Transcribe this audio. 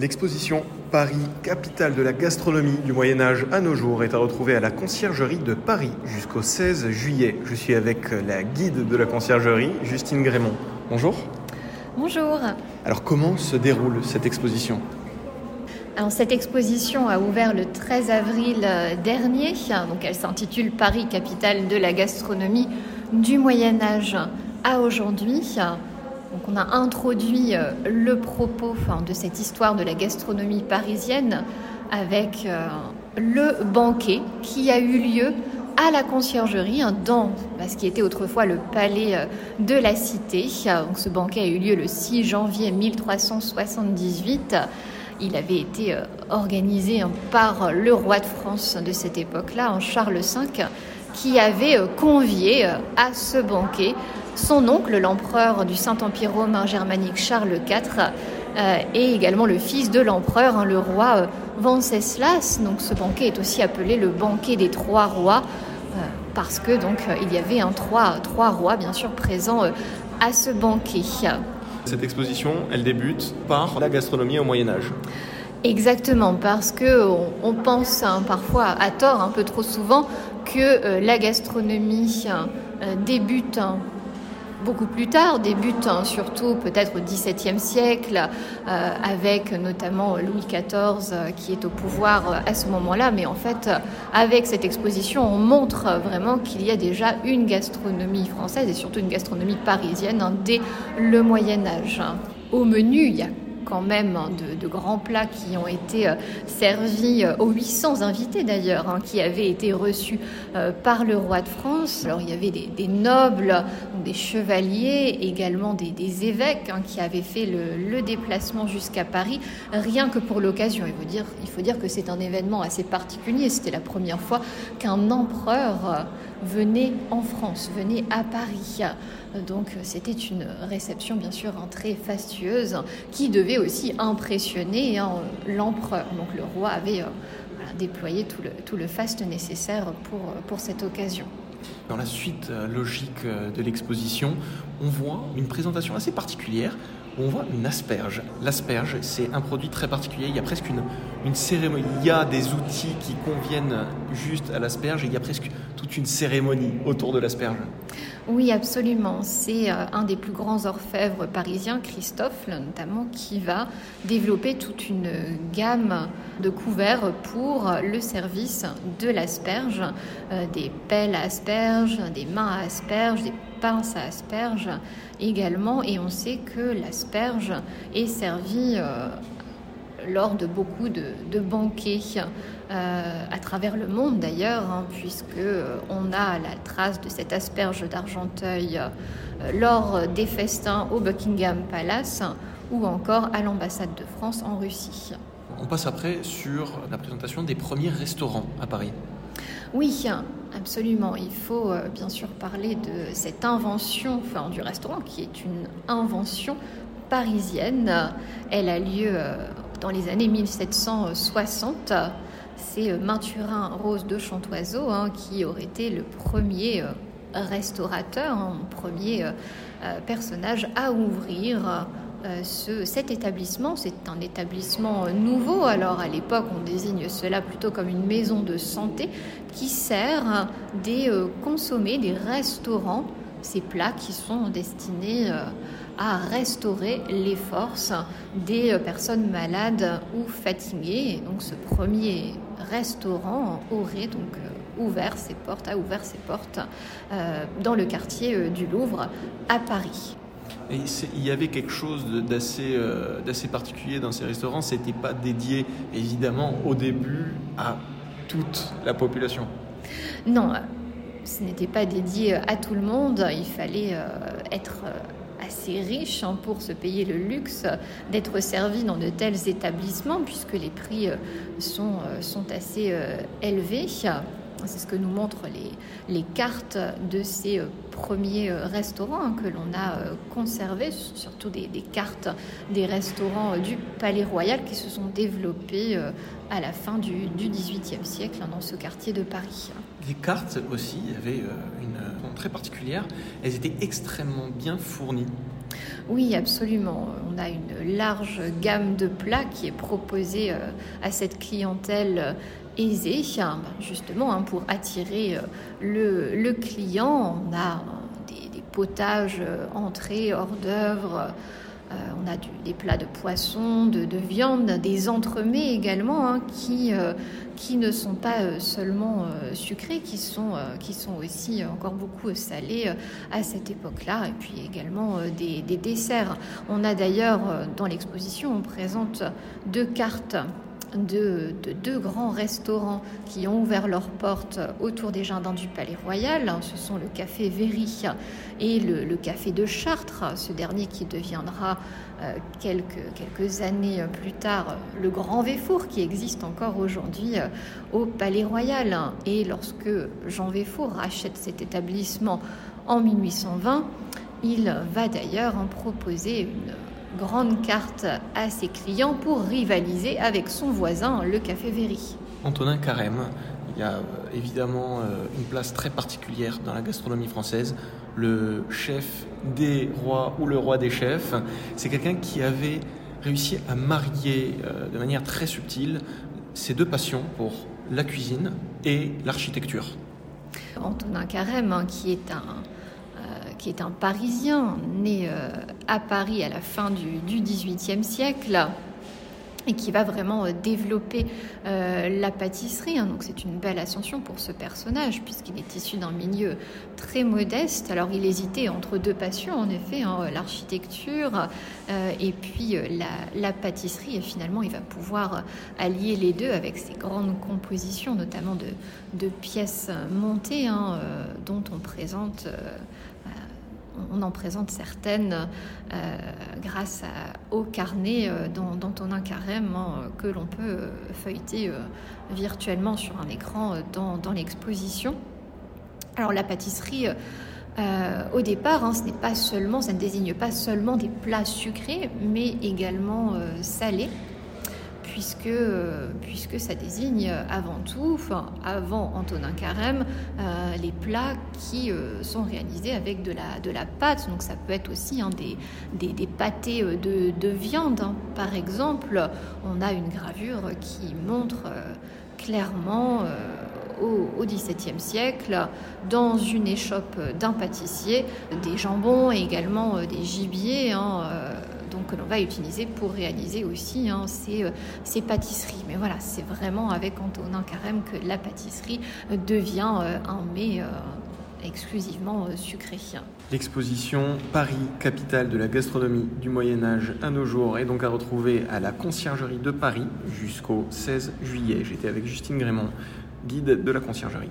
L'exposition Paris, capitale de la gastronomie du Moyen Âge à nos jours, est à retrouver à la conciergerie de Paris jusqu'au 16 juillet. Je suis avec la guide de la conciergerie, Justine Grémont. Bonjour. Bonjour. Alors comment se déroule cette exposition? Alors, cette exposition a ouvert le 13 avril euh, dernier. Donc, elle s'intitule Paris, capitale de la gastronomie du Moyen Âge à aujourd'hui. On a introduit euh, le propos de cette histoire de la gastronomie parisienne avec euh, le banquet qui a eu lieu à la conciergerie hein, dans bah, ce qui était autrefois le palais euh, de la cité. Ce banquet a eu lieu le 6 janvier 1378. Il avait été organisé hein, par le roi de France de cette époque-là, Charles V, qui avait convié à ce banquet son oncle, l'empereur du Saint-Empire romain germanique Charles IV, euh, et également le fils de l'empereur, hein, le roi euh, Venceslas. Donc ce banquet est aussi appelé le banquet des trois rois, euh, parce que donc il y avait un trois, trois rois bien sûr présents à ce banquet. Cette exposition, elle débute par la gastronomie au Moyen Âge. Exactement, parce que on, pense hein, parfois à tort, un peu trop souvent, que la gastronomie débute hein, beaucoup plus tard, débute hein, surtout peut-être au XVIIe siècle, euh, avec notamment Louis XIV euh, qui est au pouvoir euh, à ce moment-là. Mais en fait, avec cette exposition, on montre vraiment qu'il y a déjà une gastronomie française et surtout une gastronomie parisienne hein, dès le Moyen Âge. Au menu, il y a quand même hein, de, grands plats qui ont été euh, servis euh, aux 800 invités d'ailleurs, hein, qui avaient été reçus euh, par le roi de France. Alors il y avait des, nobles, des chevaliers, également des, évêques hein, qui avaient fait le, déplacement jusqu'à Paris, rien que pour l'occasion. Il, faut dire, il faut dire que c'est un événement assez particulier. C'était la première fois qu'un empereur venait en France, venait à Paris. Donc c'était une réception bien sûr très fastueuse qui devait aussi impressionner hein, l'empereur. Donc le roi avait euh, déployé tout le, tout le faste nécessaire pour, pour cette occasion. Dans la suite euh, logique euh, de l'exposition, on voit une présentation assez particulière on voit une asperge. L'asperge, c'est un produit très particulier. Il y a presque une, une cérémonie. Il y a des outils qui conviennent juste à l'asperge il y a presque toute une cérémonie autour de l'asperge. Oui, absolument. C'est euh, un des plus grands orfèvres parisiens, Christophe notamment, qui va développer toute une gamme de couverts pour le service de l'asperge, euh, des pelles à asperges, des mains à asperges, des pince à asperges également. Et on sait que l'asperge est servie euh, lors de beaucoup de, banquets euh, à travers le monde d'ailleurs, hein, puisque euh, a la trace de cette asperge d'Argenteuil lors des festins au Buckingham Palace ou encore à l'ambassade de France en Russie. On passe après sur la présentation des premiers restaurants à Paris. Oui, absolument. Il faut euh, bien sûr parler de cette invention enfin, du restaurant qui est une invention parisienne. Elle a lieu euh, dans les années 1760. C'est euh, Mathurin Rose de Chantoiseau hein, qui aurait été le premier restaurateur, hein, premier personnage à ouvrir euh, cet établissement, c'est un établissement nouveau. Alors à l'époque, on désigne cela plutôt comme une maison de santé qui sert des euh, consommés, des restaurants, ces plats qui sont destinés euh, à restaurer les forces des personnes malades ou fatiguées. donc ce premier restaurant aurait donc ouvert ses portes, a ouvert ses portes dans le quartier du Louvre à Paris il y avait quelque chose euh, d'assez particulier dans ces restaurants. C'était pas dédié évidemment au début à toute la population. Non, ce n'était pas dédié à tout le monde. Il fallait euh, être euh, assez riche hein, pour se payer le luxe d'être servi dans de tels établissements puisque les prix sont, sont assez élevés. C'est ce que nous montrent les, les cartes de ces euh, premiers euh, restaurants hein, que l'on a euh, conservés, surtout des, cartes des restaurants du Palais Royal qui se sont développés à la fin du, XVIIIe siècle dans ce quartier de Paris. Les cartes aussi avaient une très particulière. Elles étaient extrêmement bien fournies. Oui, absolument. On a une large gamme de plats qui est proposée à cette clientèle aisée, hein, justement hein, pour attirer le, client. On a des, potages, entrées, hors d'œuvre. on a des plats de poisson, de, viande, des entremets également hein, qui, qui ne sont pas euh, seulement euh, sucrés, qui sont, euh, qui sont aussi encore beaucoup salés à cette époque-là, et puis également des, desserts. On a d'ailleurs dans l'exposition, on présente deux cartes de, deux grands restaurants qui ont ouvert leurs portes autour des jardins du Palais Royal. Ce sont le Café Véry et le, Café de Chartres, ce dernier qui deviendra euh, quelques, années plus tard le Grand Véfour qui existe encore aujourd'hui euh, au Palais Royal. Et lorsque Jean Véfour rachète cet établissement en 1820, il va d'ailleurs en proposer une grande carte à ses clients pour rivaliser avec son voisin, le Café Véry. Antonin Carême, il y a euh, évidemment euh, une place très particulière dans la gastronomie française. Le chef des rois ou le roi des chefs, c'est quelqu'un qui avait réussi à marier euh, de manière très subtile ses deux passions pour la cuisine et l'architecture. Antonin Carême, hein, qui est un, qui est un Parisien, né euh, à Paris à la fin du XVIIIe siècle et qui va vraiment euh, développer euh, la pâtisserie. Hein. Donc c'est une belle ascension pour ce personnage puisqu'il est issu d'un milieu très modeste. Alors il hésitait entre deux passions en effet, hein, l'architecture et puis la, pâtisserie. Et finalement il va pouvoir allier les deux avec ses grandes compositions, notamment de, pièces montées hein, dont on présente on en présente certaines euh, grâce au carnet euh, dont, on a carrément euh, que l'on peut feuilleter virtuellement sur un écran dans, l'exposition. Alors la pâtisserie, au départ, hein, ce n'est pas seulement, ça ne désigne pas seulement des plats sucrés, mais également salés puisque, puisque ça désigne avant tout, avant Antonin Carême, euh, les plats qui euh, sont réalisés avec de la, de la pâte. Donc ça peut être aussi hein, des, pâtés euh, de, viande. Hein. Par exemple, on a une gravure qui montre clairement au XVIIe siècle, dans une échoppe d'un pâtissier, des jambons et également des gibiers. Hein, donc que l'on va utiliser pour réaliser aussi hein, euh, ces, pâtisseries. Mais voilà, c'est vraiment avec Antonin Carême que la pâtisserie devient euh, un mets euh, exclusivement sucré. L'exposition Paris, capitale de la gastronomie du Moyen Âge à nos jours est donc à retrouver à la Conciergerie de Paris jusqu'au 16 juillet. J'étais avec Justine Grémont, guide de la Conciergerie.